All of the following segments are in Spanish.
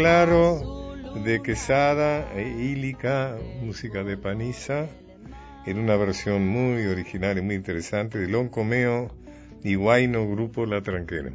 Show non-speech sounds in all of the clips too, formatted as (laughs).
Claro de Quesada e Ílica, música de Paniza, en una versión muy original y muy interesante de Loncomeo y Guayno Grupo La Tranquera.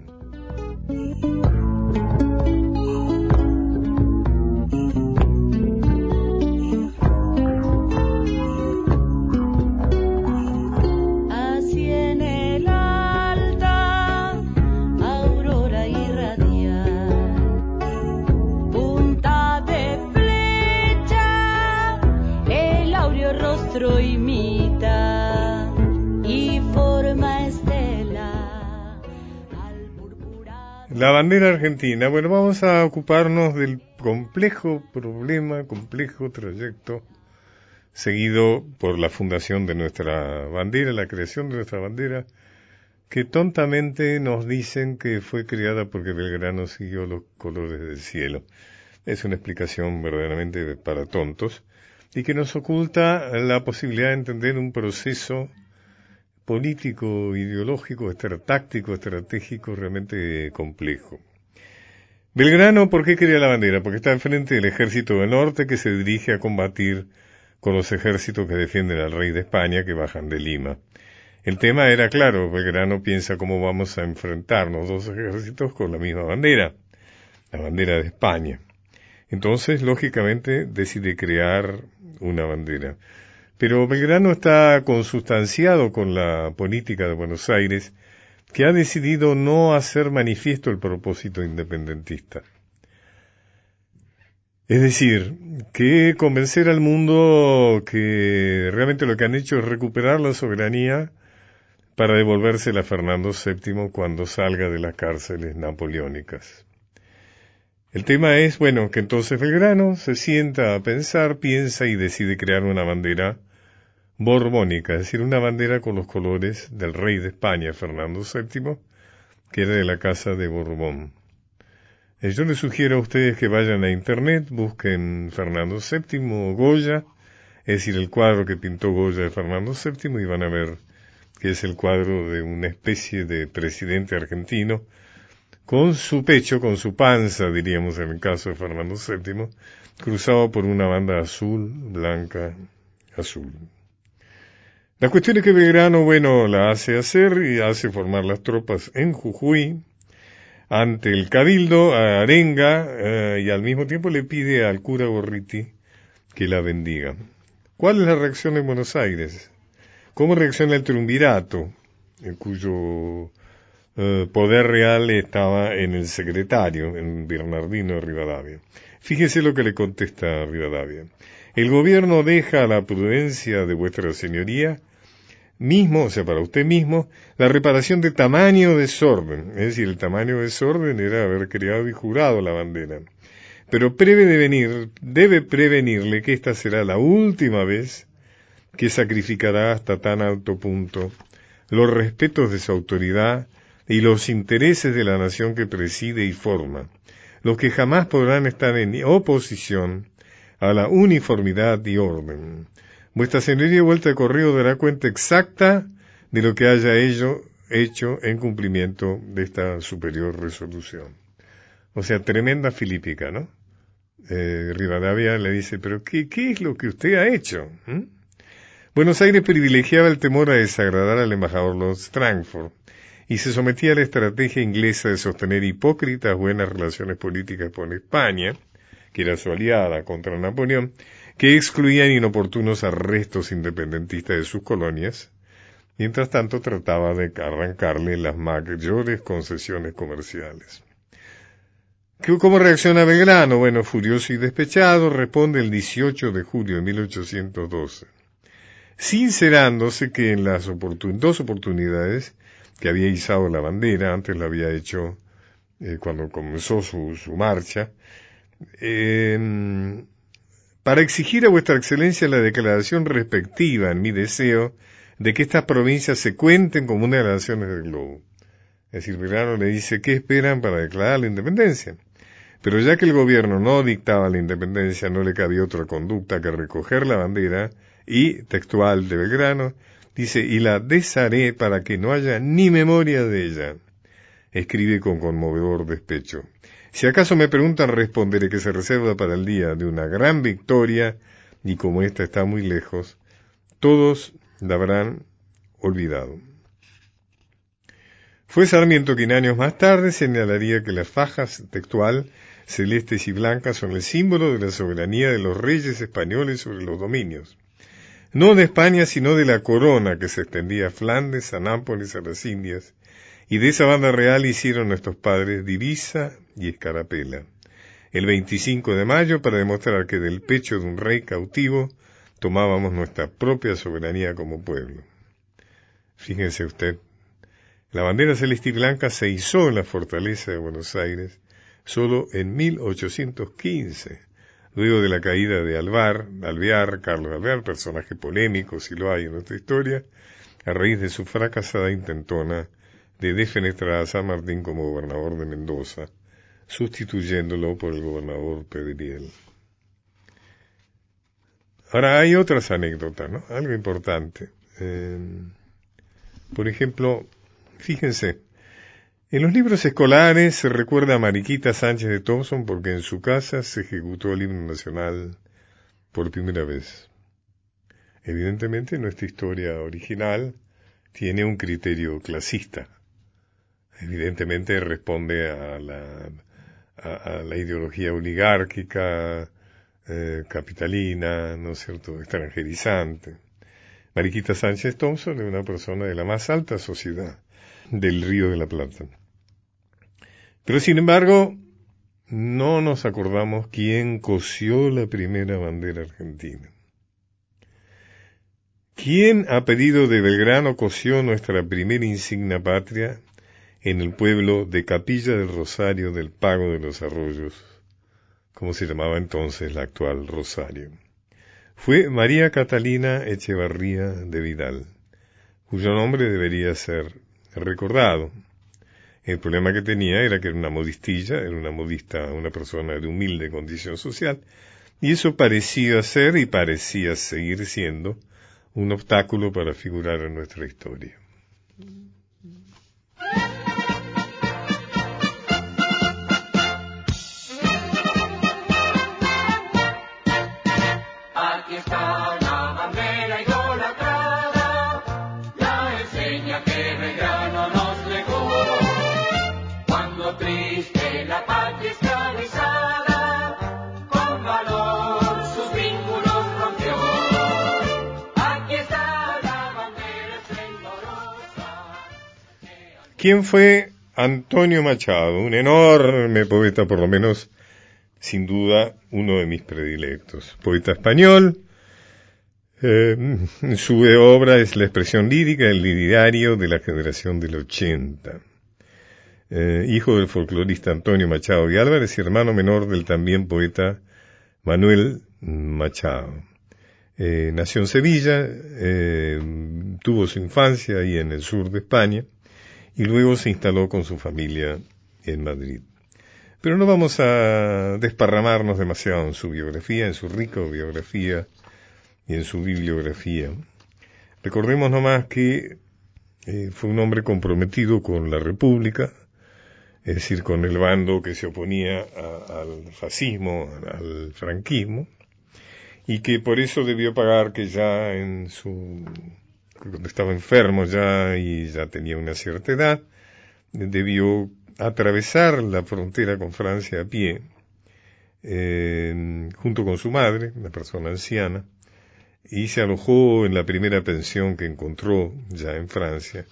La bandera argentina. Bueno, vamos a ocuparnos del complejo problema, complejo trayecto seguido por la fundación de nuestra bandera, la creación de nuestra bandera, que tontamente nos dicen que fue creada porque Belgrano siguió los colores del cielo. Es una explicación verdaderamente para tontos y que nos oculta la posibilidad de entender un proceso político, ideológico, táctico, estratégico realmente complejo. Belgrano, ¿por qué quería la bandera? Porque está enfrente del ejército del norte que se dirige a combatir con los ejércitos que defienden al rey de España que bajan de Lima. El tema era claro, Belgrano piensa cómo vamos a enfrentarnos dos ejércitos con la misma bandera, la bandera de España. Entonces, lógicamente, decide crear una bandera. Pero Belgrano está consustanciado con la política de Buenos Aires, que ha decidido no hacer manifiesto el propósito independentista. Es decir, que convencer al mundo que realmente lo que han hecho es recuperar la soberanía para devolvérsela a Fernando VII cuando salga de las cárceles napoleónicas. El tema es, bueno, que entonces Belgrano se sienta a pensar, piensa y decide crear una bandera borbónica, es decir, una bandera con los colores del rey de España, Fernando VII, que era de la casa de Borbón. Eh, yo les sugiero a ustedes que vayan a internet, busquen Fernando VII Goya, es decir, el cuadro que pintó Goya de Fernando VII y van a ver que es el cuadro de una especie de presidente argentino con su pecho, con su panza, diríamos en el caso de Fernando VII, cruzado por una banda azul, blanca, azul. La cuestión es que Belgrano, bueno, la hace hacer y hace formar las tropas en Jujuy ante el cabildo a Arenga eh, y al mismo tiempo le pide al cura Gorriti que la bendiga. ¿Cuál es la reacción de Buenos Aires? ¿Cómo reacciona el triunvirato, en cuyo eh, poder real estaba en el secretario, en Bernardino Rivadavia? Fíjese lo que le contesta Rivadavia. El gobierno deja a la prudencia de vuestra señoría mismo, o sea, para usted mismo, la reparación de tamaño desorden. Es decir, el tamaño desorden era haber creado y jurado la bandera. Pero prevenir, debe prevenirle que esta será la última vez que sacrificará hasta tan alto punto los respetos de su autoridad y los intereses de la nación que preside y forma, los que jamás podrán estar en oposición a la uniformidad y orden. Vuestra señoría vuelta de correo dará cuenta exacta de lo que haya ello hecho en cumplimiento de esta superior resolución. O sea, tremenda filípica, ¿no? Eh, Rivadavia le dice, pero ¿qué, ¿qué, es lo que usted ha hecho? Buenos Aires privilegiaba el temor a desagradar al embajador Lord Strangford y se sometía a la estrategia inglesa de sostener hipócritas buenas relaciones políticas con España, que era su aliada contra Napoleón, que excluían inoportunos arrestos independentistas de sus colonias, mientras tanto trataba de arrancarle las mayores concesiones comerciales. ¿Cómo reacciona Belgrano? Bueno, furioso y despechado, responde el 18 de julio de 1812, sincerándose que en las dos oportunidades que había izado la bandera, antes la había hecho eh, cuando comenzó su, su marcha, eh, para exigir a vuestra excelencia la declaración respectiva en mi deseo de que estas provincias se cuenten como una de las naciones del globo. Es decir, Belgrano le dice qué esperan para declarar la independencia. Pero ya que el gobierno no dictaba la independencia, no le cabía otra conducta que recoger la bandera y, textual de Belgrano, dice, y la desharé para que no haya ni memoria de ella. escribe con conmovedor despecho. Si acaso me preguntan, responderé que se reserva para el día de una gran victoria, y como ésta está muy lejos, todos la habrán olvidado. Fue Sarmiento quien años más tarde señalaría que las fajas textual celestes y blancas son el símbolo de la soberanía de los reyes españoles sobre los dominios, no de España sino de la corona que se extendía a Flandes, a Nápoles, a las Indias, y de esa banda real hicieron nuestros padres divisa y escarapela. El 25 de mayo para demostrar que del pecho de un rey cautivo tomábamos nuestra propia soberanía como pueblo. Fíjense usted, la bandera celeste y blanca se izó en la fortaleza de Buenos Aires solo en 1815, luego de la caída de Alvar, Alvear, Carlos Alvear, personaje polémico si lo hay en nuestra historia, a raíz de su fracasada intentona de defenestrar a San Martín como gobernador de Mendoza, sustituyéndolo por el gobernador Pedriel. Ahora hay otras anécdotas, ¿no? Algo importante. Eh, por ejemplo, fíjense, en los libros escolares se recuerda a Mariquita Sánchez de Thompson porque en su casa se ejecutó el himno nacional por primera vez. Evidentemente nuestra historia original tiene un criterio clasista. Evidentemente responde a la, a, la ideología oligárquica, eh, capitalina, ¿no es cierto?, extranjerizante. Mariquita Sánchez Thompson es una persona de la más alta sociedad del Río de la Plata. Pero sin embargo, no nos acordamos quién cosió la primera bandera argentina. ¿Quién a pedido de Belgrano cosió nuestra primera insignia patria en el pueblo de Capilla del Rosario del Pago de los Arroyos, como se llamaba entonces la actual Rosario? Fue María Catalina Echevarría de Vidal, cuyo nombre debería ser recordado. El problema que tenía era que era una modistilla, era una modista, una persona de humilde condición social, y eso parecía ser y parecía seguir siendo un obstáculo para figurar en nuestra historia. ¿Quién fue Antonio Machado? Un enorme poeta, por lo menos, sin duda, uno de mis predilectos. Poeta español. Eh, su obra es la expresión lírica, el liriario de la generación del 80. Eh, hijo del folclorista Antonio Machado y Álvarez y hermano menor del también poeta Manuel Machado. Eh, nació en Sevilla, tuvo su infancia ahí en el sur de España y luego se instaló con su familia en Madrid. Pero no vamos a desparramarnos demasiado en su biografía, en su rica biografía y en su bibliografía. Recordemos nomás que eh, fue un hombre comprometido con la República, es decir, con el bando que se oponía al fascismo, al franquismo, y que por eso debió pagar que ya en su cuando estaba enfermo ya y ya tenía una cierta edad, debió atravesar la frontera con Francia a pie, junto con su madre, una persona anciana, y se alojó en la primera pensión que encontró ya en Francia,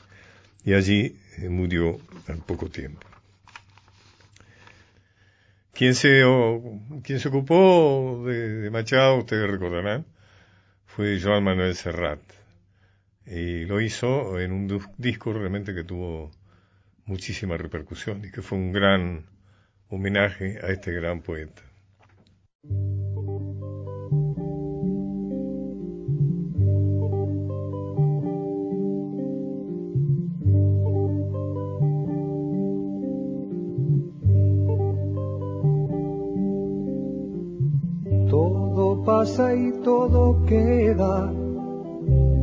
y allí eh, murió al poco tiempo. Quien se, ocupó de, de Machado, ustedes recordarán, fue Joan Manuel Serrat y lo hizo en un disco realmente que tuvo muchísima repercusión y que fue un gran homenaje a este gran poeta. Todo pasa y todo queda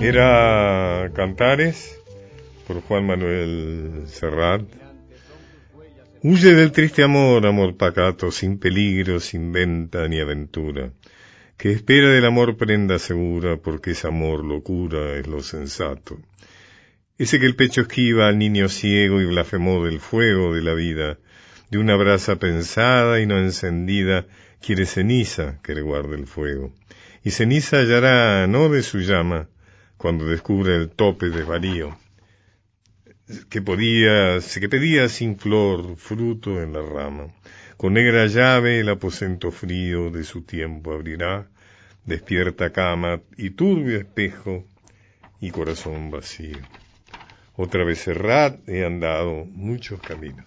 Era Cantares por Juan Manuel Serrat. Huye del triste amor, amor pacato, sin peligro, sin venta ni aventura, que espera del amor prenda segura, porque es amor locura, es lo sensato. Ese que el pecho esquiva al niño ciego y blasfemó del fuego de la vida, de una brasa pensada y no encendida, quiere ceniza que le guarde el fuego. Y ceniza hallará no de su llama, cuando descubre el tope de varío que podía, que pedía sin flor fruto en la rama. Con negra llave el aposento frío de su tiempo abrirá, despierta cama y turbio espejo y corazón vacío. Otra vez cerrad he andado muchos caminos.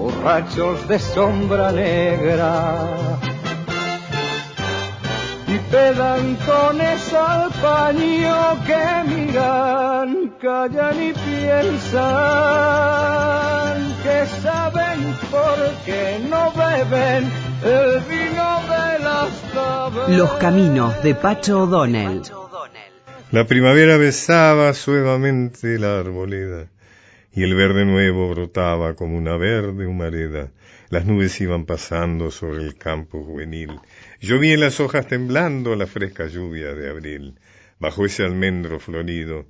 borrachos de sombra negra. Y pedantones al paño que miran, callan y piensan que saben por qué no beben el vino de las tabernas. Los caminos de Pacho O'Donnell. La primavera besaba suavemente la arboleda y el verde nuevo brotaba como una verde humareda. Las nubes iban pasando sobre el campo juvenil. Llovía en las hojas temblando la fresca lluvia de abril. Bajo ese almendro florido,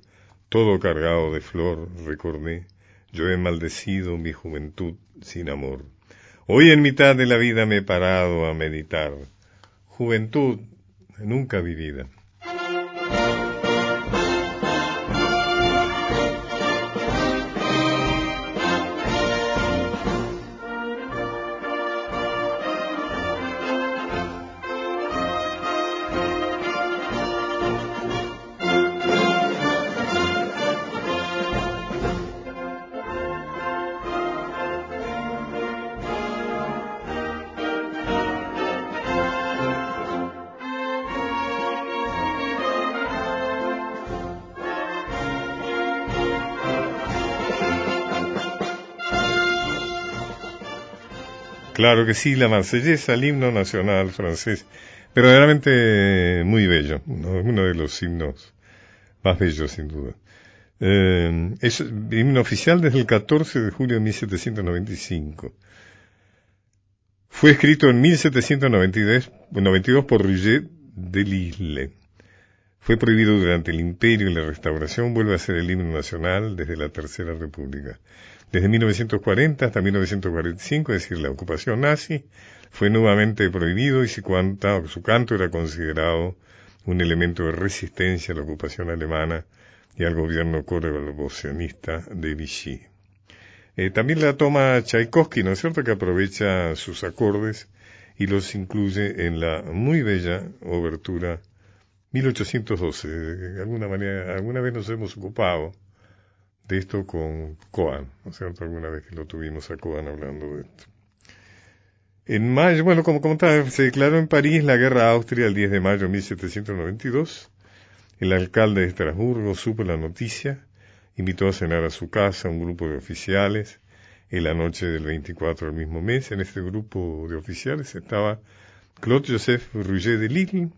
todo cargado de flor, recordé, yo he maldecido mi juventud sin amor. Hoy en mitad de la vida me he parado a meditar. Juventud nunca vivida. Claro que sí, la marsellesa, el himno nacional francés, verdaderamente muy bello, uno de los himnos más bellos sin duda. Eh, es himno oficial desde el 14 de julio de 1795. Fue escrito en 1792 por Roger de Lille. Fue prohibido durante el Imperio y la Restauración, vuelve a ser el himno nacional desde la Tercera República. Desde 1940 hasta 1945, es decir, la ocupación nazi, fue nuevamente prohibido y su, canto era considerado un elemento de resistencia a la ocupación alemana y al gobierno colaboracionista de Vichy. Eh, también la toma Tchaikovsky, ¿no es cierto?, que aprovecha sus acordes y los incluye en la muy bella obertura 1812. De alguna manera, alguna vez nos hemos ocupado de esto con Coan, ¿no es cierto? Alguna vez que lo tuvimos a Coan hablando de esto. En mayo, bueno, como comentaba, se declaró en París la guerra a Austria el 10 de mayo de 1792. El alcalde de Estrasburgo supo la noticia, invitó a cenar a su casa a un grupo de oficiales en la noche del 24 del mismo mes. En este grupo de oficiales estaba Claude Joseph Rouget de Lille,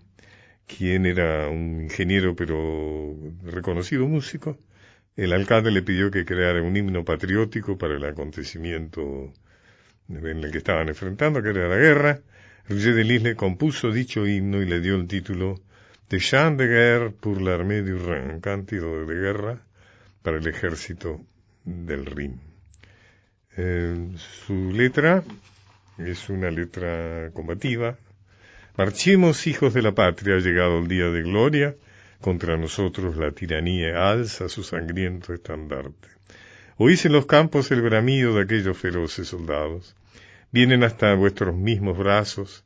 quien era un ingeniero pero reconocido músico. El alcalde le pidió que creara un himno patriótico para el acontecimiento en el que estaban enfrentando, que era la guerra. Rouget de Lille compuso dicho himno y le dio el título de Chant de guerre pour l'armée du Rhin, cántico de guerra para el ejército del Rin. Eh, su letra es una letra combativa. Marchemos, hijos de la patria, ha llegado el día de gloria. Contra nosotros la tiranía alza su sangriento estandarte. Oís en los campos el bramido de aquellos feroces soldados. Vienen hasta vuestros mismos brazos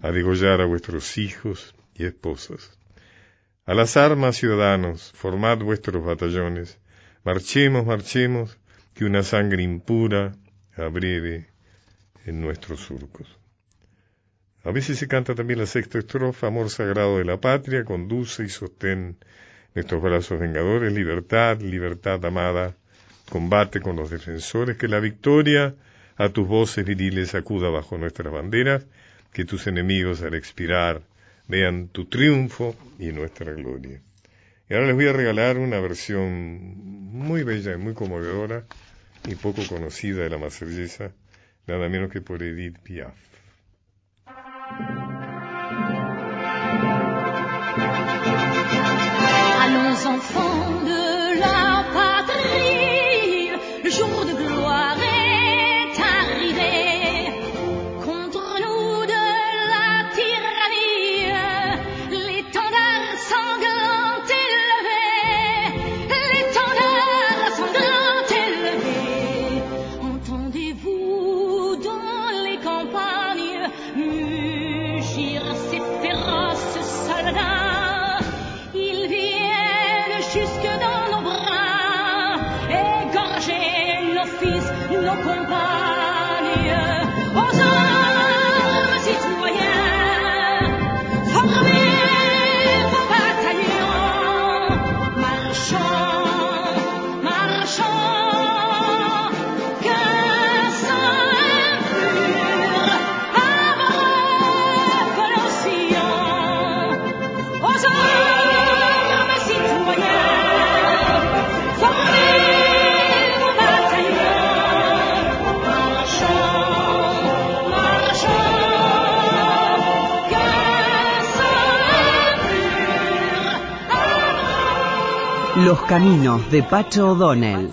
a degollar a vuestros hijos y esposas. A las armas, ciudadanos, formad vuestros batallones. Marchemos, marchemos, que una sangre impura abreve en nuestros surcos. A veces se canta también la sexta estrofa, amor sagrado de la patria, conduce y sostén nuestros brazos vengadores, libertad, libertad amada, combate con los defensores, que la victoria a tus voces viriles acuda bajo nuestras banderas, que tus enemigos al expirar vean tu triunfo y nuestra gloria. Y ahora les voy a regalar una versión muy bella y muy conmovedora y poco conocida de la marsellesa, nada menos que por Edith Piaf. Thank you. Caminos de Pacho O'Donnell.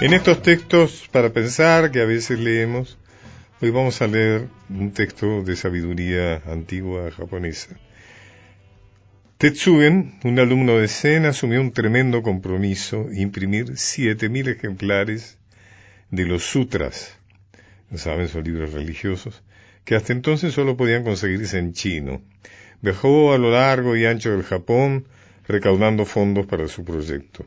En estos textos para pensar que a veces leemos, hoy vamos a leer un texto de sabiduría antigua japonesa. Tetsugen, un alumno de Zen, asumió un tremendo compromiso, imprimir 7.000 ejemplares de los sutras, saben, son libros religiosos, que hasta entonces solo podían conseguirse en chino. Viajó a lo largo y ancho del Japón recaudando fondos para su proyecto.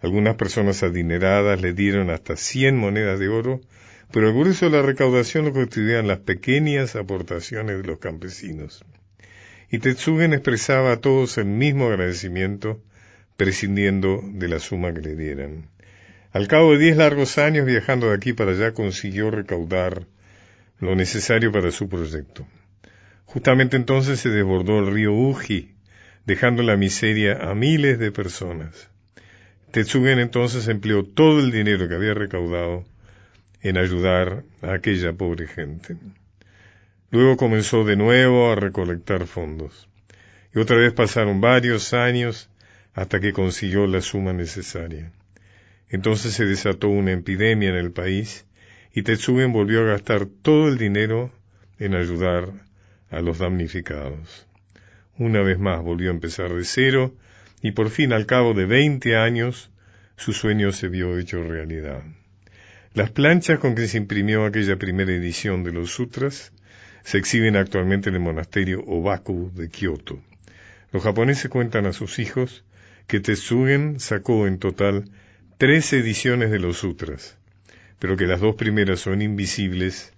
Algunas personas adineradas le dieron hasta 100 monedas de oro, pero el grueso de la recaudación lo constituían las pequeñas aportaciones de los campesinos. Y Tetsugen expresaba a todos el mismo agradecimiento, prescindiendo de la suma que le dieran. Al cabo de diez largos años viajando de aquí para allá consiguió recaudar lo necesario para su proyecto. Justamente entonces se desbordó el río Uji, dejando la miseria a miles de personas. Tetsugen entonces empleó todo el dinero que había recaudado en ayudar a aquella pobre gente. Luego comenzó de nuevo a recolectar fondos. Y otra vez pasaron varios años hasta que consiguió la suma necesaria. Entonces se desató una epidemia en el país y Tetsugen volvió a gastar todo el dinero en ayudar a los damnificados. Una vez más volvió a empezar de cero y por fin al cabo de veinte años su sueño se vio hecho realidad. Las planchas con que se imprimió aquella primera edición de los sutras se exhiben actualmente en el monasterio Obaku de Kioto. Los japoneses cuentan a sus hijos que Tetsugen sacó en total tres ediciones de los sutras, pero que las dos primeras son invisibles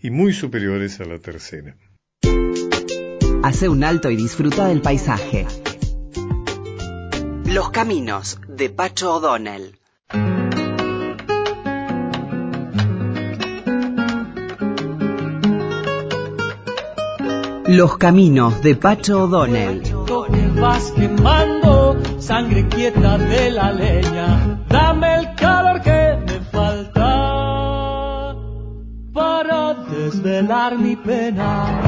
y muy superiores a la tercera. Hace un alto y disfruta del paisaje. Los caminos de Pacho O'Donnell. Los caminos de Pacho O'Donnell. vas quemando, sangre quieta de la leña, dame el calor que me falta para desvelar mi pena.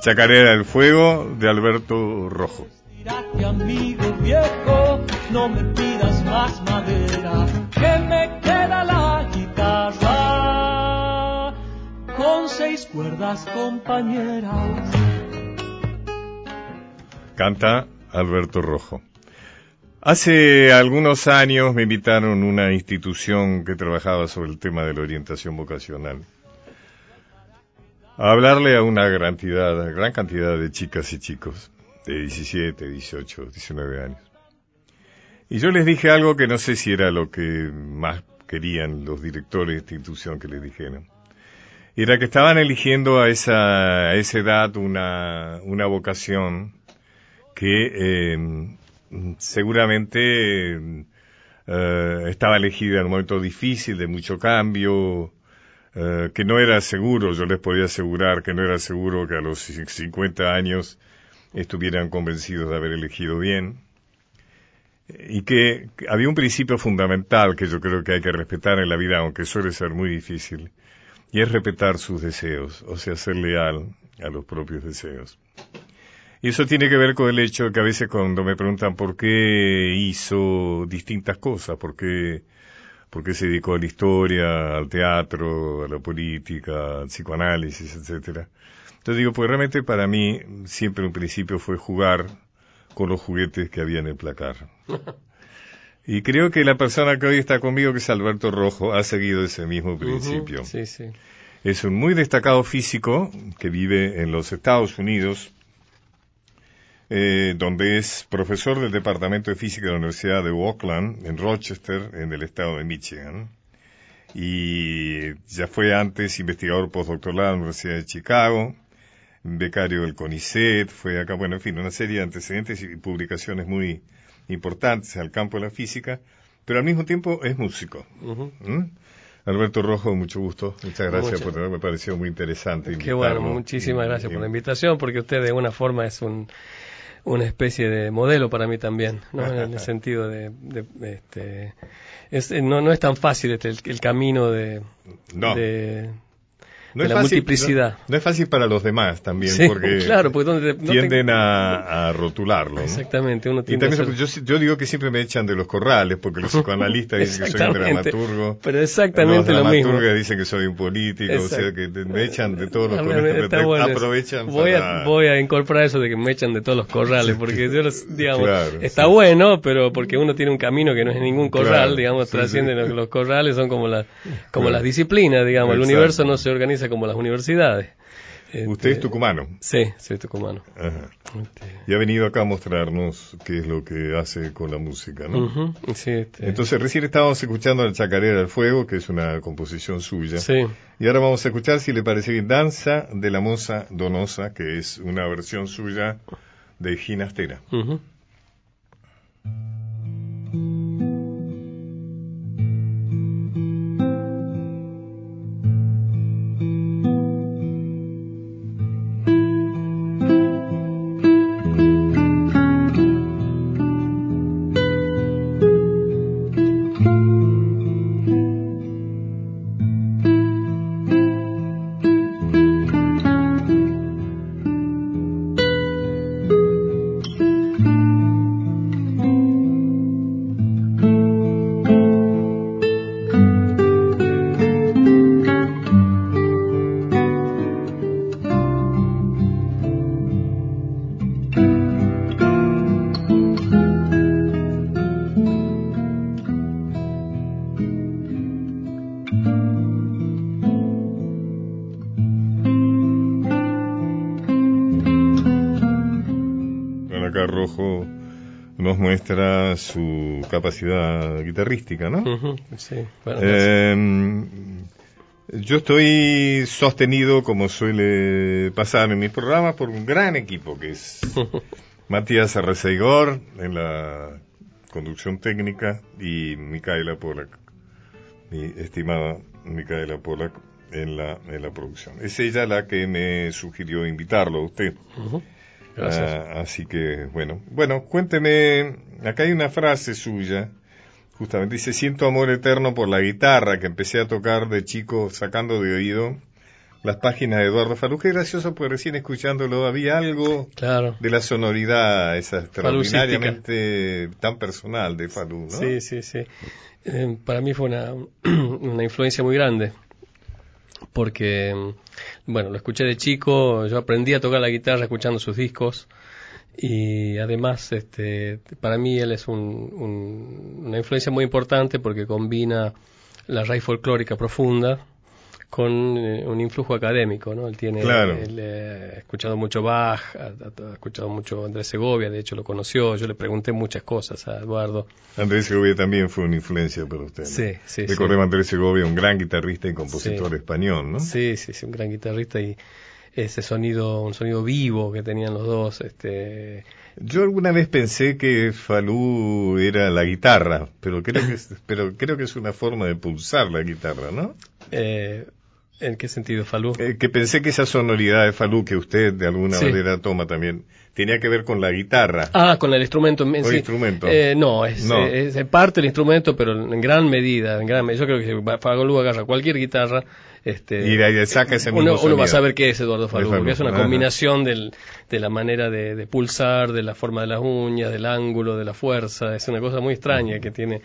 Chacarera del Fuego de Alberto Rojo. Tírate, amigo viejo, no me pidas más madera, que me cuerdas compañeras. Canta Alberto Rojo. Hace algunos años me invitaron a una institución que trabajaba sobre el tema de la orientación vocacional a hablarle a una gran cantidad, de chicas y chicos de 17, 18, 19 años. Y yo les dije algo que no sé si era lo que más querían los directores de institución que les dijeran. Era que estaban eligiendo a esa, a esa edad una, una vocación que eh, seguramente eh, estaba elegida en un momento difícil, de mucho cambio, eh, que no era seguro, yo les podía asegurar que no era seguro que a los 50 años estuvieran convencidos de haber elegido bien, y que había un principio fundamental que yo creo que hay que respetar en la vida, aunque suele ser muy difícil, y es respetar sus deseos, o sea, ser leal a los propios deseos. Y eso tiene que ver con el hecho que a veces cuando me preguntan por qué hizo distintas cosas, por qué porque se dedicó a la historia, al teatro, a la política, al psicoanálisis, etcétera. Entonces digo, pues realmente para mí siempre un principio fue jugar con los juguetes que había en el placar. (laughs) Y creo que la persona que hoy está conmigo, que es Alberto Rojo, ha seguido ese mismo principio. Sí, sí. Es un muy destacado físico que vive en los Estados Unidos, eh, donde es profesor del Departamento de Física de la Universidad de Oakland, en Rochester, en el estado de Michigan. Y ya fue antes investigador postdoctoral en la Universidad de Chicago, becario del CONICET, fue acá, bueno, en fin, una serie de antecedentes y publicaciones muy importantes al campo de la física, pero al mismo tiempo es músico. ¿Mm? Alberto Rojo, mucho gusto. Muchas gracias Muchas- por tenerme. Me pareció muy interesante. Qué bueno, muchísimas gracias por la invitación, porque usted de alguna forma es un, una especie de modelo para mí también, ¿no? (laughs) En el sentido de, de- de este, es, no, no es tan fácil este, el, el camino de, No. de, No de es la fácil, multiplicidad. No, no es fácil para los demás también, Sí, porque (laughs) claro, porque donde te- tienden a, a rotularlo. ¿no? Exactamente, uno Y tiende a también, ser- yo, yo digo que siempre me echan de los corrales, porque los psicoanalistas dicen que soy un dramaturgo. Pero exactamente los lo mismo. dramaturgos dicen que soy un político, o sea que me echan de todos los corrales, bueno aprovechan voy para... a, voy a incorporar eso de que me echan de todos los corrales, porque yo los, digamos, Claro, está sí. bueno, pero porque uno tiene un camino que no es ningún corral, Claro, digamos, trasciende sí. Los, los corrales, son como, las como las disciplinas, digamos, el universo no se organiza como las universidades. Usted es Este, tucumano. Sí, soy tucumano. Ajá. Este, Y ha venido acá a mostrarnos qué es lo que hace con la música, ¿no? ujú, sí, este, Entonces recién estábamos escuchando la Chacarera del Fuego, que es una composición suya. sí. Y ahora vamos a escuchar, si le parece bien, Danza de la Moza Donosa, que es una versión suya de Ginastera. Thank capacidad guitarrística, ¿no? Sí, bueno, Eh, yo estoy sostenido, como suele pasar en mis programas, por un gran equipo que es (laughs) Matías Arreceigor en la conducción técnica y Micaela Polak, mi estimada Micaela Polak en la, en la producción. Es ella la que me sugirió invitarlo a usted. Gracias. Ah, así que, bueno. Bueno, cuénteme, acá hay una frase suya, justamente dice, siento amor eterno por la guitarra que empecé a tocar de chico sacando de oído las páginas de Eduardo Falú. Qué gracioso, porque recién escuchándolo había algo claro. de la sonoridad esa extraordinariamente tan personal de Falú, ¿no? Sí, sí, sí. Eh, para mí fue una, (clears throat) una influencia muy grande. Porque, bueno, lo escuché de chico, yo aprendí a tocar la guitarra escuchando sus discos. Y además, este, para mí él es un, un- una influencia muy importante porque combina la raíz folclórica profunda con eh, un influjo académico, ¿no? Él tiene, Claro. él, eh, ha escuchado mucho Bach, ha, ha- ha escuchado mucho Andrés Segovia, de hecho lo conoció, yo le pregunté muchas cosas a Eduardo. Andrés Segovia también fue una influencia para usted. ¿no? Sí, sí, sí. Recordemos a Andrés Segovia, un gran guitarrista y compositor Sí. español, ¿no? Sí, sí, sí, un gran guitarrista y ese sonido, un sonido vivo que tenían los dos, este, Yo alguna vez pensé que Falú era la guitarra, pero creo que es, pero creo que es una forma de pulsar la guitarra, ¿no? eh, ¿en qué sentido, Falú? Eh, que pensé que esa sonoridad de Falú que usted de alguna Sí. manera toma también tenía que ver con la guitarra. Ah, con el instrumento en Con sí. el instrumento. Eh, no, es, No. eh, es parte del instrumento, pero en gran medida, en gran medida. Yo creo que si Falú agarra cualquier guitarra, este, Y de ahí saca ese uno, uno va a saber qué es Eduardo Falú, porque es una ajá. combinación del, de la manera de, de pulsar, de la forma de las uñas, del ángulo, de la fuerza. Es una cosa muy extraña que tiene.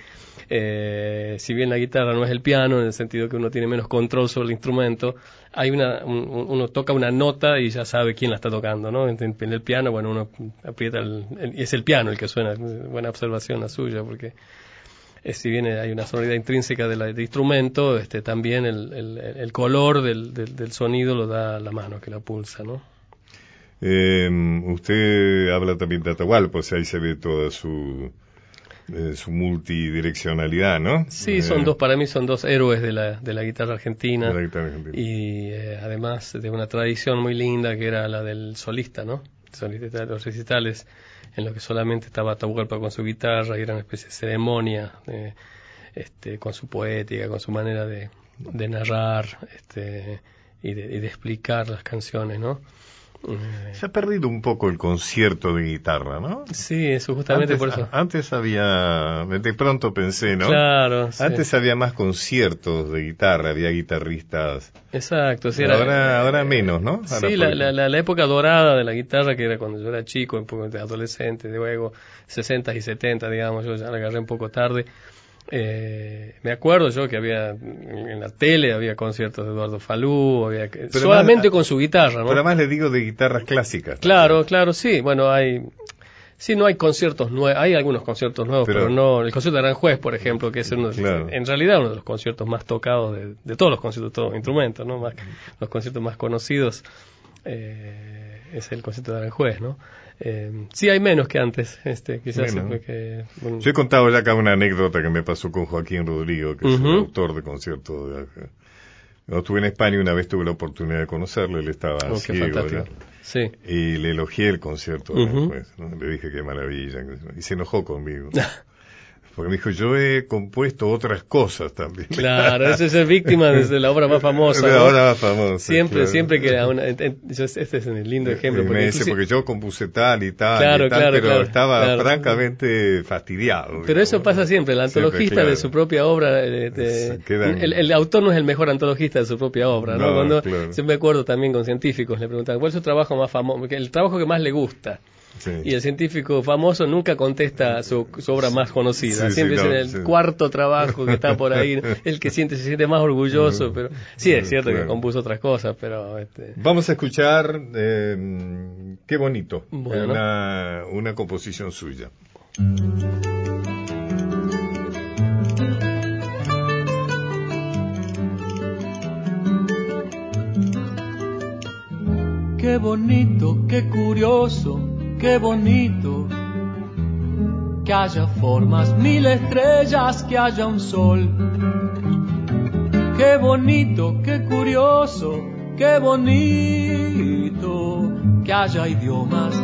eh, si bien la guitarra no es el piano, en el sentido que uno tiene menos control sobre el instrumento, hay una, un- un- uno toca una nota y ya sabe quién la está tocando, ¿no? En, en el piano, bueno, uno aprieta el, el- y es el piano el que suena. Buena observación la suya, porque eh, si bien hay una sonoridad intrínseca del del instrumento, este, también el, el- el color del, del- del sonido lo da la mano que la pulsa, ¿no? Eh, usted habla también de Atahualpa, sea, ahí se ve toda su, eh, su multidireccionalidad, ¿no? Sí, son Eh, dos, para mí son dos héroes de la, de la guitarra argentina. de la guitarra argentina. y eh, además de una tradición muy linda que era la del solista, ¿no? Solista de los recitales, en lo que solamente estaba Atahualpa con su guitarra y era una especie de ceremonia, este, con su poética, con su manera de, de narrar este, y, de, y de explicar las canciones, ¿no? Se ha perdido un poco el concierto de guitarra, ¿no? sí, eso justamente antes, por eso. Antes había, de pronto pensé, ¿no? Claro, sí. Antes había más conciertos de guitarra, había guitarristas. Exacto, sí, era- ahora, ahora menos, ¿no? Ahora, Sí, la, la, la, época dorada de la guitarra, que era cuando yo era chico, un poco de adolescente, luego 60 y 70, digamos, yo ya la agarré un poco tarde. Eh, me acuerdo yo que había en la tele había conciertos de Eduardo Falú, había solamente más- con su guitarra, ¿no? Pero además le digo de guitarras clásicas. Claro, claro, sí. Bueno, hay. Sí, no hay conciertos nuevos. Hay algunos conciertos nuevos, Pero- pero, no. El concierto de Aranjuez, por ejemplo, que es uno, de- Claro. en realidad uno de los conciertos más tocados de, de todos los conciertos, de todos los instrumentos, ¿no? Más, los conciertos más conocidos eh, es el concierto de Aranjuez, ¿no? Eh, sí, hay menos que antes, este, quizás. Porque, bueno, Yo he contado ya acá una anécdota que me pasó con Joaquín Rodrigo, que es el autor de conciertos de Cuando estuve en España una vez tuve la oportunidad de conocerlo, él estaba oh, ciego. Sí. y le elogié el concierto de Ujú. Aranjuez, ¿no? le dije qué maravilla, y se enojó conmigo. (laughs) Porque me dijo, yo he compuesto otras cosas también. Claro, eso es ser (laughs) víctima desde la obra más famosa. ¿no? ahora más famosa, Siempre, claro. siempre que a una, este es un lindo ejemplo. Porque me dice, inclusive- porque yo compuse tal y tal, Claro, y tal claro, pero estaba francamente fastidiado. Pero eso pasa siempre, el antologista Siempre, de su propia obra, eh, de- quedan- el, el autor no es el mejor antologista de su propia obra, ¿no? No, Cuando. Yo me acuerdo también con científicos, le preguntan, ¿cuál es su trabajo más famoso? El trabajo que más le gusta. Sí. Y el científico famoso nunca contesta su, su obra más conocida, Sí, siempre sí, no, es el sí. cuarto trabajo que está por ahí, (laughs) el que siente, se siente más orgulloso, pero sí es cierto que compuso otras cosas, pero este, Vamos a escuchar eh, Qué bonito, Bueno. una, una composición suya. Qué bonito, qué curioso, qué bonito que haya formas, mil estrellas, que haya un sol. Qué bonito, qué curioso, qué bonito que haya idiomas,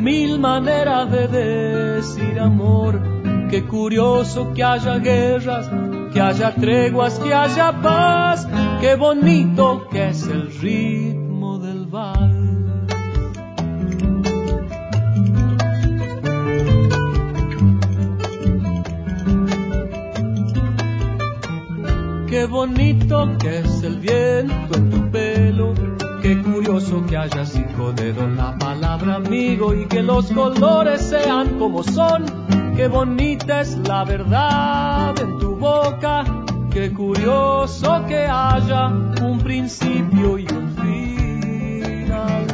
mil maneras de decir amor. Qué curioso que haya guerras, que haya treguas, que haya paz. Qué bonito que es el ritmo del vals. Qué bonito que es el viento en tu pelo. Qué curioso que haya cinco dedos la palabra amigo y que los colores sean como son. Qué bonita es la verdad en tu boca. Qué curioso que haya un principio y un final.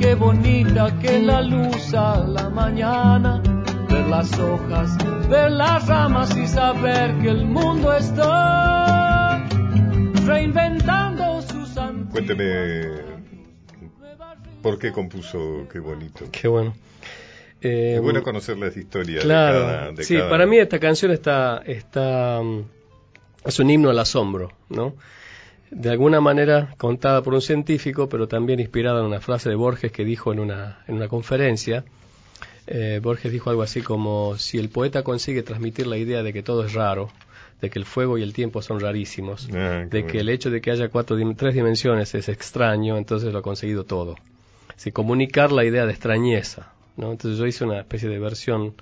Qué bonita que la luz a la mañana, ver las hojas, ver las ramas y saber que el mundo está reinventando sus Cuénteme, ¿por qué compuso Qué bonito? Qué bueno. Eh, Es bueno conocer las historias Claro, de cada... de sí, cada- para mí esta canción está, está, mm, es un himno al asombro, ¿no? De alguna manera contada por un científico, pero también inspirada en una frase de Borges que dijo en una, en una conferencia. Eh, Borges dijo algo así como, si el poeta consigue transmitir la idea de que todo es raro, de que el fuego y el tiempo son rarísimos, Ah, de que el hecho de que haya cuatro, tres dimensiones es extraño, entonces lo ha conseguido todo. Sí, comunicar la idea de extrañeza, ¿no? Entonces yo hice una especie de versión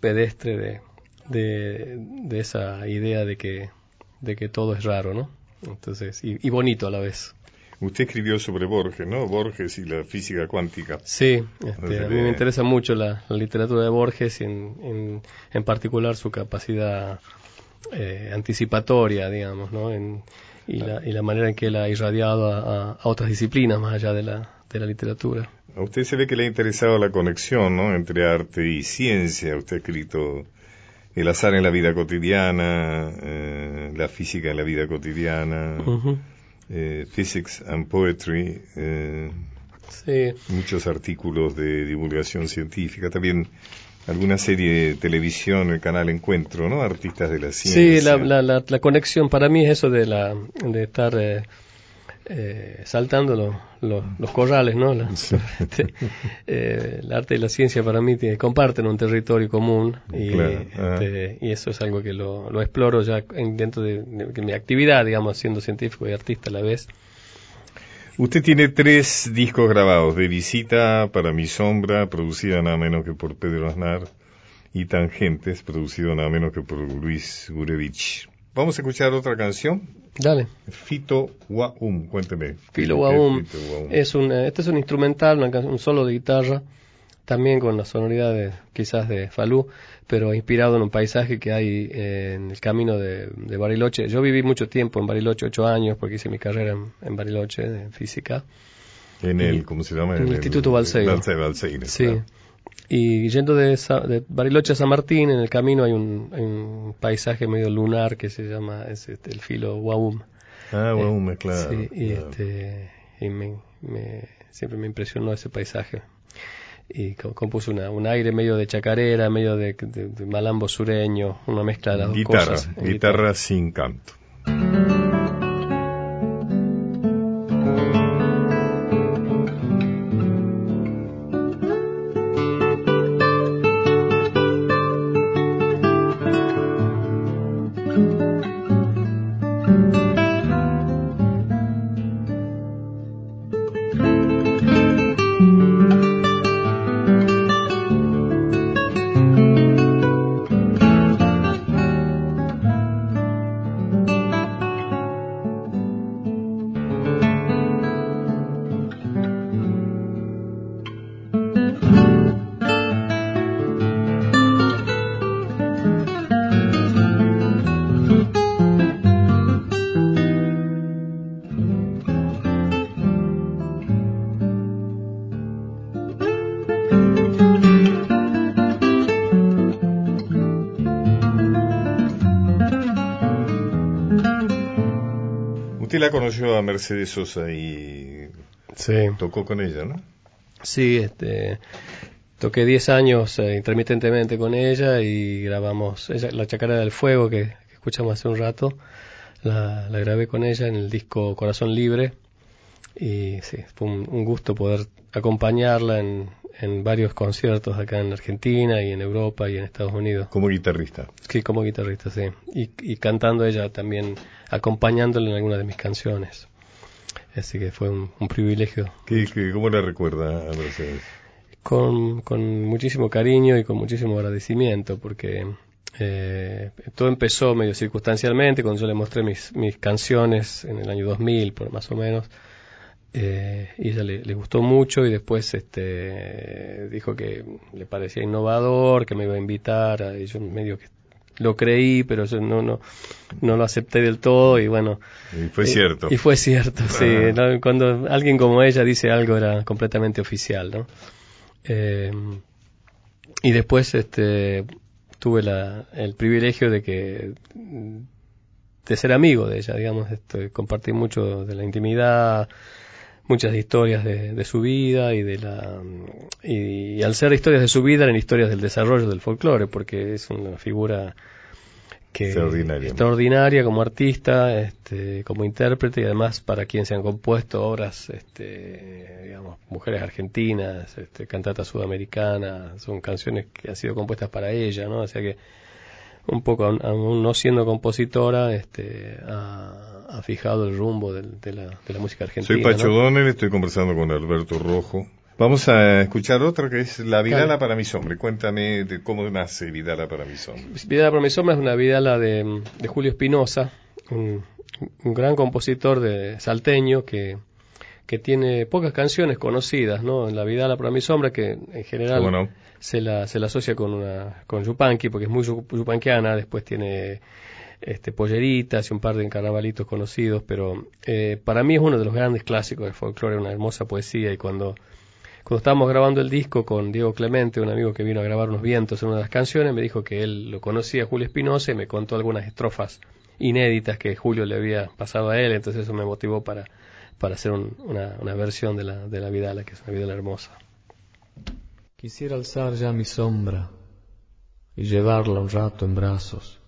pedestre de, de, de esa idea de que, de que todo es raro, ¿no? Entonces, y, y bonito a la vez. Usted escribió sobre Borges, ¿no? Borges y la física cuántica. Sí, este, a mí me interesa mucho la, la literatura de Borges y en, en, en particular su capacidad eh, anticipatoria, digamos, ¿no? En- y, la, y la manera en que él ha irradiado a, otras disciplinas más allá de la, de la literatura. A usted se ve que le ha interesado la conexión, ¿no? Entre arte y ciencia. Usted ha escrito El azar en la vida cotidiana, eh, La física en la vida cotidiana, eh, Physics and Poetry, eh, Sí, muchos artículos de divulgación científica, también alguna serie de televisión, el canal Encuentro, ¿no? Artistas de la ciencia. Sí, la, la, la, la conexión para mí es eso de, la, de estar eh, eh, saltando lo- lo- los corrales, ¿no? La- este, (laughs) eh, el arte y la ciencia para mí tiene- comparten un territorio común y, Claro, este, y eso es algo que lo, lo exploro ya en- dentro de, de mi actividad, digamos, siendo científico y artista a la vez. Usted tiene tres discos grabados, de Visita para mi sombra, producida nada menos que por Pedro Aznar, y Tangentes, producido nada menos que por Luis Gurevich. Vamos a escuchar otra canción, Dale. Fito Waum, cuénteme. Filo ¿Qué Waum Fito Waum? es un, eh, este es un instrumental, una un solo de guitarra, también con la sonoridad de, quizás de Falú, pero inspirado en un paisaje que hay en el camino de, de Bariloche. Yo viví mucho tiempo en Bariloche, ocho años, porque hice mi carrera en, en Bariloche, en física. En el, ¿cómo se llama? en el Instituto Balseiro. Balse- Balseiro, Sí. claro. Y yendo de, de Bariloche a San Martín, en el camino hay un, hay un paisaje medio lunar que se llama es, este, el filo Waum. Ah, Waum, Eh, claro. Sí, y, claro. este, y me, me- siempre me impresionó ese paisaje. Y co- compuso una, un aire medio de chacarera, medio de, de- de malambo sureño, una mezcla de las dos Guitarra, cosas. en guitarra sin canto. Mercedes Sosa y Sí. tocó con ella, ¿no? Sí, este, toqué 10 años eh, intermitentemente con ella y grabamos ella, la chacarera del fuego que, que escuchamos hace un rato. La, la, grabé con ella en el disco Corazón Libre y sí, fue un, un gusto poder acompañarla en, en, varios conciertos acá en Argentina y en Europa y en Estados Unidos. Como guitarrista. Sí, como guitarrista, sí. Y, y cantando ella también, acompañándole en algunas de mis canciones. Así que fue un, un privilegio. ¿Qué, qué, cómo la recuerda a Mercedes? Con, con muchísimo cariño y con muchísimo agradecimiento porque eh, todo empezó medio circunstancialmente cuando yo le mostré mis, mis canciones en el año 2000, por más o menos. Eh, y ella le, le, gustó mucho y después este dijo que le parecía innovador, que me iba a invitar, y yo medio que lo creí, pero yo no no no lo acepté del todo y bueno. Y fue cierto. Y fue cierto, sí. ¿no? Cuando alguien como ella dice algo era completamente oficial, ¿no? Eh, y después este tuve la, el privilegio de que de ser amigo de ella, digamos, este, compartí mucho de la intimidad, muchas historias de, de, su vida y de la y, y, al ser historias de su vida eran historias del desarrollo del folclore porque es una figura que extraordinaria, extraordinaria como artista este, como intérprete y además para quien se han compuesto obras este, digamos mujeres argentinas este, cantatas sudamericanas son canciones que han sido compuestas para ella no o sea que un poco aún no siendo compositora este ha, ha fijado el rumbo de, de, la, de, la, música argentina. Soy Pacho ¿no? Estoy conversando con Alberto Rojo. Vamos a escuchar otra que es La Vidala claro. para mis hombres. Cuéntame de cómo nace Vidala para mis hombres. Vidala para mis hombres es una Vidala de, de Julio Espinosa, un, un, gran compositor de salteño que, que tiene pocas canciones conocidas, ¿no? En La Vidala para mis hombres, que en general bueno. se, la, se la asocia con, una, con Yupanqui, porque es muy yupanquiana, después tiene este, polleritas y un par de carnavalitos conocidos, pero eh, para mí es uno de los grandes clásicos del folclore, una hermosa poesía y cuando, cuando estábamos grabando el disco con Diego Clemente, un amigo que vino a grabar unos vientos en una de las canciones, me dijo que él lo conocía Julio Espinosa y me contó algunas estrofas inéditas que Julio le había pasado a él, entonces eso me motivó para, para hacer un, una, una, versión de la, de la Vidala, que es una Vidala hermosa. Quisiera alzar ya mi sombra y llevarla un rato en brazos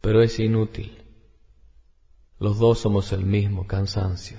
pero es inútil. Los dos somos el mismo cansancio.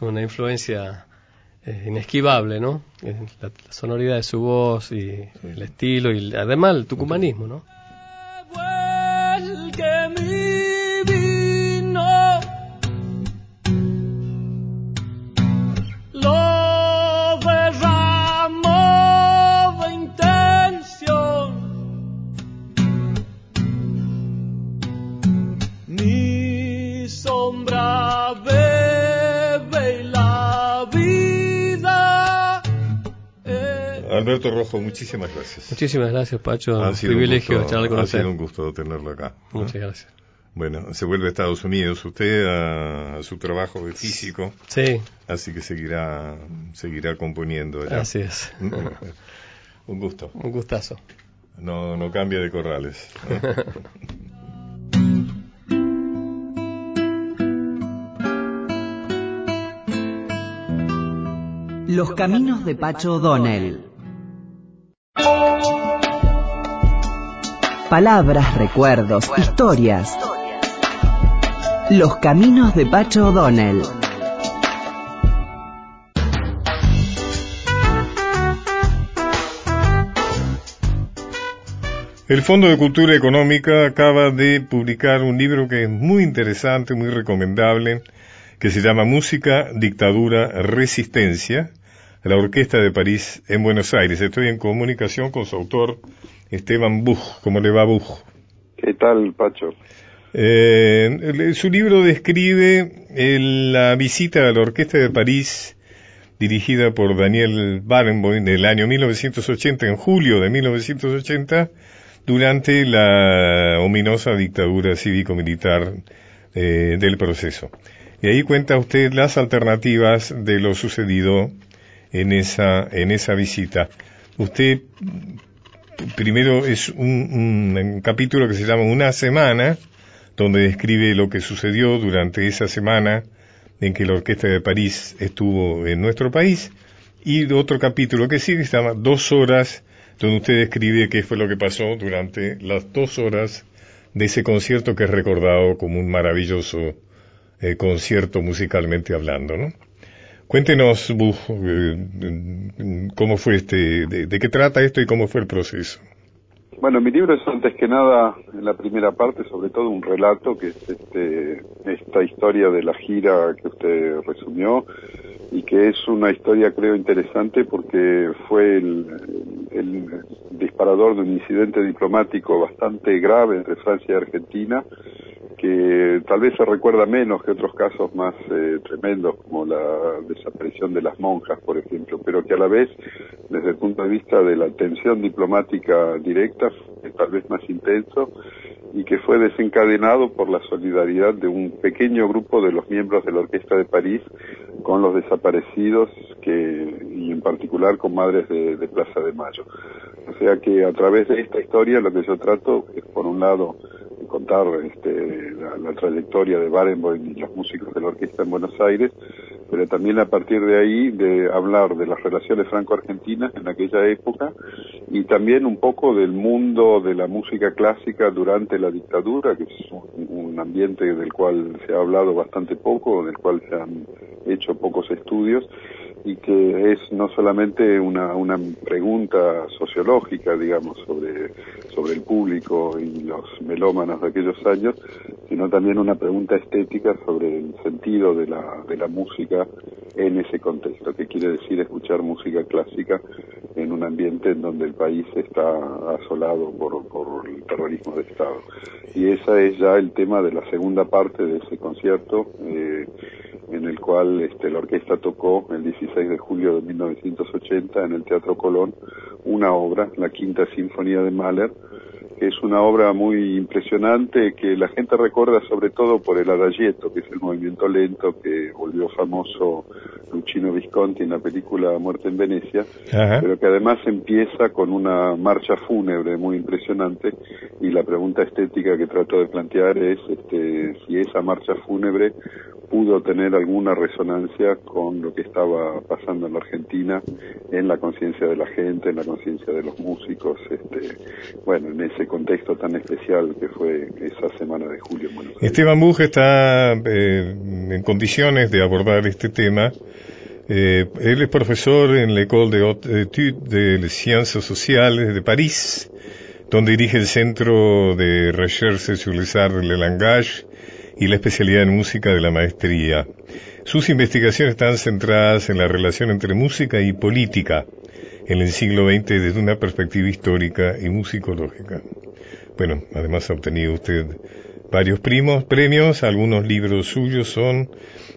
una influencia eh, inesquivable, ¿no? La, la, sonoridad de su voz y sí. el estilo y además el tucumanismo, ¿no? Muchísimas gracias. Muchísimas gracias, Pacho. Ha un privilegio gusto, charlar con ha usted. Ha sido un gusto tenerlo acá. Muchas ¿no? gracias. Bueno, se vuelve a Estados Unidos usted a, a, su trabajo de físico. Sí. Así que seguirá seguirá componiendo allá. Así es. (laughs) un gusto. Un gustazo. No, no cambia de corrales. ¿no? Los caminos de Pacho O'Donnell. Palabras, recuerdos, historias. Los caminos de Pacho O'Donnell. El Fondo de Cultura Económica acaba de publicar un libro que es muy interesante, muy recomendable, que se llama Música, Dictadura, Resistencia, la Orquesta de París en Buenos Aires. Estoy en comunicación con su autor, Esteban Buch. ¿Cómo le va, Buch? ¿Qué tal, Pacho? Eh, su libro describe la visita a la Orquesta de París dirigida por Daniel Barenboim en el año 1980, en julio de 1980, durante la ominosa dictadura cívico-militar eh, del proceso. Y ahí cuenta usted las alternativas de lo sucedido en esa, en esa visita. Usted primero es un, un, capítulo que se llama Una semana, donde describe lo que sucedió durante esa semana en que la Orquesta de París estuvo en nuestro país, y otro capítulo que sigue se llama Dos horas, donde usted describe qué fue lo que pasó durante las dos horas de ese concierto que es recordado como un maravilloso eh, concierto musicalmente hablando, ¿no? Cuéntenos, Buch, eh, cómo fue este, de, de, qué trata esto y cómo fue el proceso. Bueno, mi libro es antes que nada, en la primera parte, sobre todo un relato, que es este, esta historia de la gira que usted resumió, y que es una historia, creo, interesante porque fue el, el disparador de un incidente diplomático bastante grave entre Francia y Argentina, que tal vez se recuerda menos que otros casos más eh, tremendos como la desaparición de las monjas, por ejemplo, pero que a la vez, desde el punto de vista de la tensión diplomática directa, fue tal vez más intenso y que fue desencadenado por la solidaridad de un pequeño grupo de los miembros de la Orquesta de París con los desaparecidos que, y en particular con Madres de, de Plaza de Mayo. O sea que a través de esta historia lo que yo trato es, por un lado, contar este, la, trayectoria de Barenboim y los músicos de la orquesta en Buenos Aires, pero también a partir de ahí de hablar de las relaciones franco-argentinas en aquella época y también un poco del mundo de la música clásica durante la dictadura, que es un, un ambiente del cual se ha hablado bastante poco, del cual se han hecho pocos estudios y que es no solamente una, una pregunta sociológica, digamos, sobre, sobre el público y los melómanos de aquellos años, sino también una pregunta estética sobre el sentido de la, de la música en ese contexto, que quiere decir escuchar música clásica en un ambiente en donde el país está asolado por, por el terrorismo de Estado. Y ese es ya el tema de la segunda parte de ese concierto. Eh, en el cual este, la orquesta tocó el 16 de julio de 1980 en el Teatro Colón una obra, la Quinta Sinfonía de Mahler, que es una obra muy impresionante que la gente recuerda sobre todo por el adagietto, que es el movimiento lento que volvió famoso Luchino Visconti en la película Muerte en Venecia, Ajá. pero que además empieza con una marcha fúnebre muy impresionante y la pregunta estética que trato de plantear es este, si esa marcha fúnebre pudo tener alguna resonancia con lo que estaba pasando en la Argentina, en la conciencia de la gente, en la conciencia de los músicos, este, bueno, en ese contexto tan especial que fue esa semana de julio en. Esteban Buge está eh, en condiciones de abordar este tema. Eh, él es profesor en la École de Haute Études de Ciencias Sociales de París, donde dirige el Centro de Recherche sur les Arts de Langage y la especialidad en música de la maestría. Sus investigaciones están centradas en la relación entre música y política en el siglo XX desde una perspectiva histórica y musicológica. Bueno, además ha obtenido usted varios primos, premios, algunos libros suyos son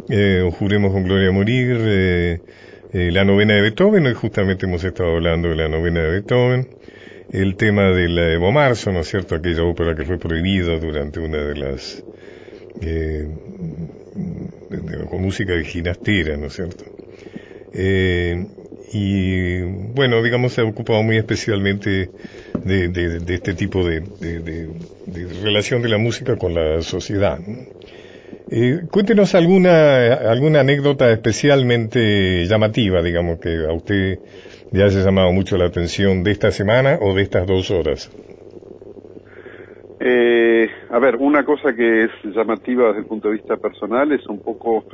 eh, Juremos con Gloria a Morir, eh, eh, la novena de Beethoven, hoy justamente hemos estado hablando de la novena de Beethoven, el tema de la Evo Marzo, ¿no es cierto?, aquella ópera que fue prohibida durante una de las eh, con música de ginastera, ¿no es cierto? Eh, y bueno, digamos, se ha ocupado muy especialmente de, este tipo de, de, relación de la música con la sociedad. Eh, cuéntenos alguna, alguna anécdota especialmente llamativa, digamos, que a usted le haya llamado mucho la atención de esta semana o de estas dos horas. Eh, a ver, una cosa que es llamativa desde el punto de vista personal es un poco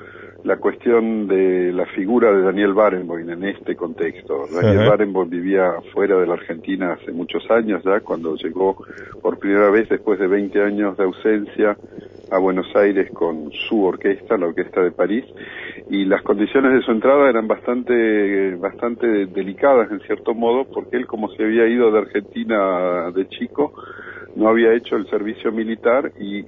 la cuestión de la figura de Daniel Barenboim en este contexto. Daniel Ajá. Barenboim vivía fuera de la Argentina hace muchos años ya, cuando llegó por primera vez después de 20 años de ausencia a Buenos Aires con su orquesta, la Orquesta de París, y las condiciones de su entrada eran bastante, bastante delicadas en cierto modo, porque él como se había ido de Argentina de chico, no había hecho el servicio militar y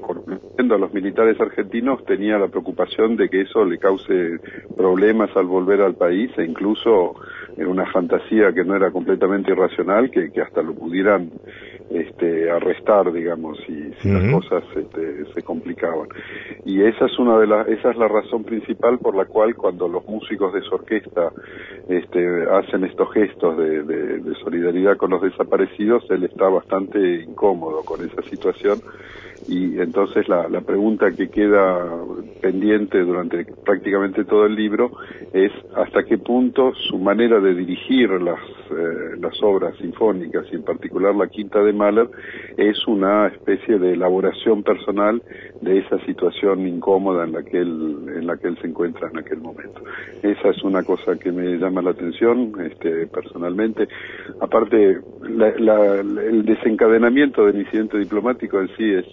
conociendo a los militares argentinos tenía la preocupación de que eso le cause problemas al volver al país e incluso en una fantasía que no era completamente irracional que, que hasta lo pudieran este, arrestar digamos si, si las cosas este, se complicaban. Y esa es una de las esa es la razón principal por la cual cuando los músicos de su orquesta este, hacen estos gestos de, de- de solidaridad con los desaparecidos él está bastante incómodo con esa situación y entonces la, la pregunta que queda pendiente durante prácticamente todo el libro es hasta qué punto su manera de dirigir las, eh, las obras sinfónicas y en particular la quinta de Mahler es una especie de elaboración personal de esa situación incómoda en la que él, en la que él se encuentra en aquel momento. Esa es una cosa que me llama la atención este, personalmente. Aparte, la- la- el desencadenamiento del incidente diplomático en sí es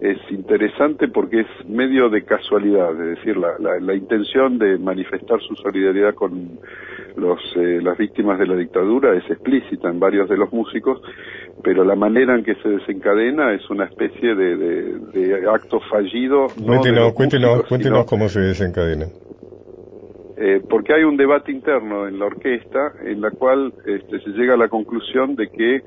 es interesante porque es medio de casualidad, es decir, la, la, la intención de manifestar su solidaridad con los, eh, las víctimas de la dictadura es explícita en varios de los músicos, pero la manera en que se desencadena es una especie de, de, de acto fallido. no cuéntenos, los cuéntenos, músicos, cuéntenos cómo se desencadena. Eh, porque hay un debate interno en la orquesta en la cual este, se llega a la conclusión de que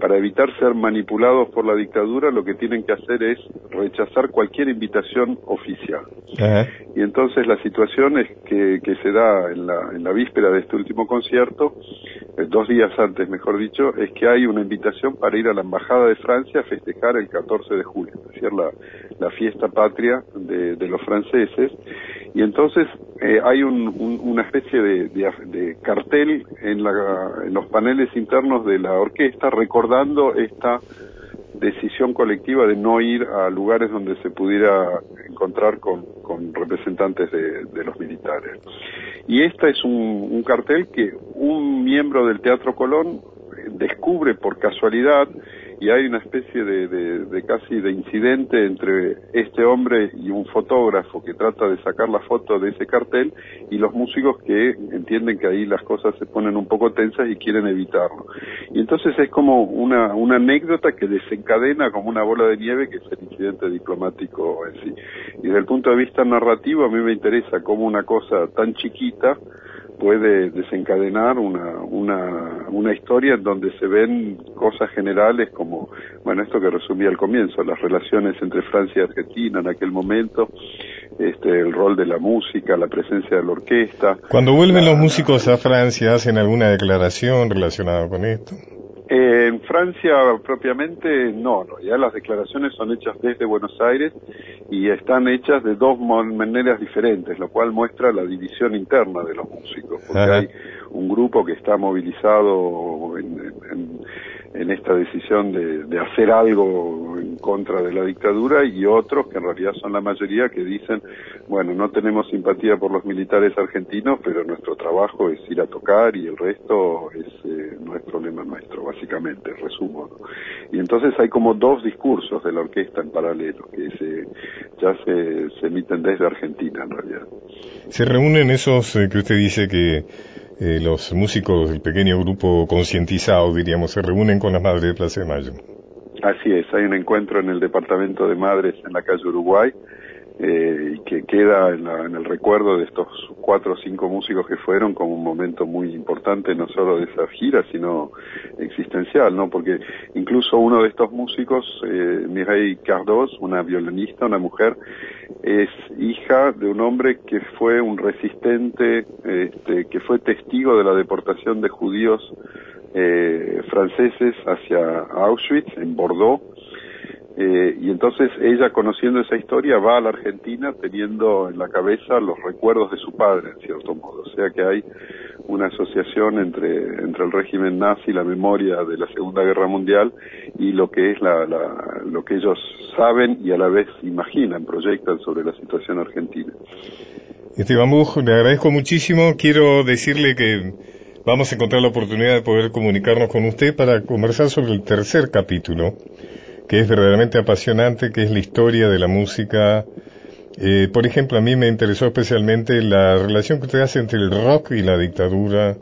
para evitar ser manipulados por la dictadura lo que tienen que hacer es rechazar cualquier invitación oficial. Ajá. Y entonces la situación es que, que se da en la, en la víspera de este último concierto, eh, dos días antes mejor dicho, es que hay una invitación para ir a la Embajada de Francia a festejar el 14 de julio, es decir, la, la fiesta patria de, de los franceses. Y entonces eh, hay un- un- una especie de, de- de cartel en, la- en los paneles internos de la orquesta recordando esta decisión colectiva de no ir a lugares donde se pudiera encontrar con, con representantes de, de los militares. Y este es un, un cartel que un miembro del Teatro Colón descubre por casualidad y hay una especie de, de- casi de incidente entre este hombre y un fotógrafo que trata de sacar la foto de ese cartel y los músicos que entienden que ahí las cosas se ponen un poco tensas y quieren evitarlo. Y entonces es como una, una anécdota que desencadena como una bola de nieve que es el incidente diplomático en sí. Y desde el punto de vista narrativo a mí me interesa cómo una cosa tan chiquita puede desencadenar una, una, una historia en donde se ven cosas generales como, bueno, esto que resumí al comienzo, las relaciones entre Francia y Argentina en aquel momento, este, el rol de la música, la presencia de la orquesta. Cuando vuelven la- los músicos a Francia, ¿hacen alguna declaración relacionada con esto? Eh, en Francia propiamente no, no, ya las declaraciones son hechas desde Buenos Aires y están hechas de dos maneras diferentes, lo cual muestra la división interna de los músicos, porque Ajá. hay un grupo que está movilizado en, en- en esta decisión de, de hacer algo contra de la dictadura y otros que en realidad son la mayoría que dicen, bueno, no tenemos simpatía por los militares argentinos, pero nuestro trabajo es ir a tocar y el resto es, eh, no es problema nuestro, básicamente, resumo. ¿no? Y entonces hay como dos discursos de la orquesta en paralelo que se, ya se, se emiten desde Argentina en realidad. Se reúnen esos eh, que usted dice que eh, los músicos del pequeño grupo concientizado, diríamos, se reúnen con las madres de Plaza de Mayo. Así es, hay un encuentro en el departamento de Madres en la calle Uruguay eh, que queda en, la- en el recuerdo de estos cuatro o cinco músicos que fueron como un momento muy importante no solo de esa gira sino existencial, ¿no? Porque incluso uno de estos músicos, eh, Mireille Cardos, una violinista, una mujer, es hija de un hombre que fue un resistente, este, que fue testigo de la deportación de judíos eh, franceses hacia Auschwitz, en Bordeaux, Eh, y entonces ella, conociendo esa historia, va a la Argentina teniendo en la cabeza los recuerdos de su padre, en cierto modo. O sea que hay una asociación entre, entre el régimen nazi, la memoria de la Segunda Guerra Mundial y lo que es la, la, lo que ellos saben y a la vez imaginan, proyectan sobre la situación argentina. Esteban Buch, le agradezco muchísimo. Quiero decirle que vamos a encontrar la oportunidad de poder comunicarnos con usted para conversar sobre el tercer capítulo que es verdaderamente apasionante, que es la historia de la música. Eh, por ejemplo, a mí me interesó especialmente la relación que usted hace entre el rock y la dictadura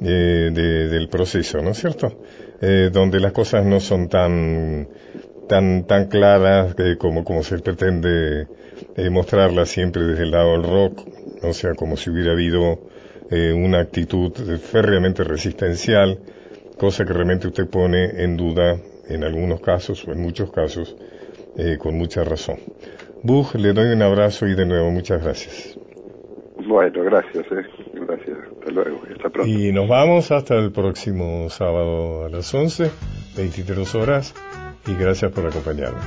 eh, del proceso, ¿no es cierto? Eh, donde las cosas no son tan tan tan claras como como se pretende mostrarlas siempre desde el lado del rock, o sea, como si hubiera habido una actitud férreamente resistencial, cosa que realmente usted pone en duda en algunos casos o en muchos casos eh, con mucha razón. Bug, le doy un abrazo y de nuevo muchas gracias. Bueno, gracias, eh. gracias. Hasta luego, hasta pronto. Y nos vamos hasta el próximo sábado a las 11, 23 horas, y gracias por acompañarme.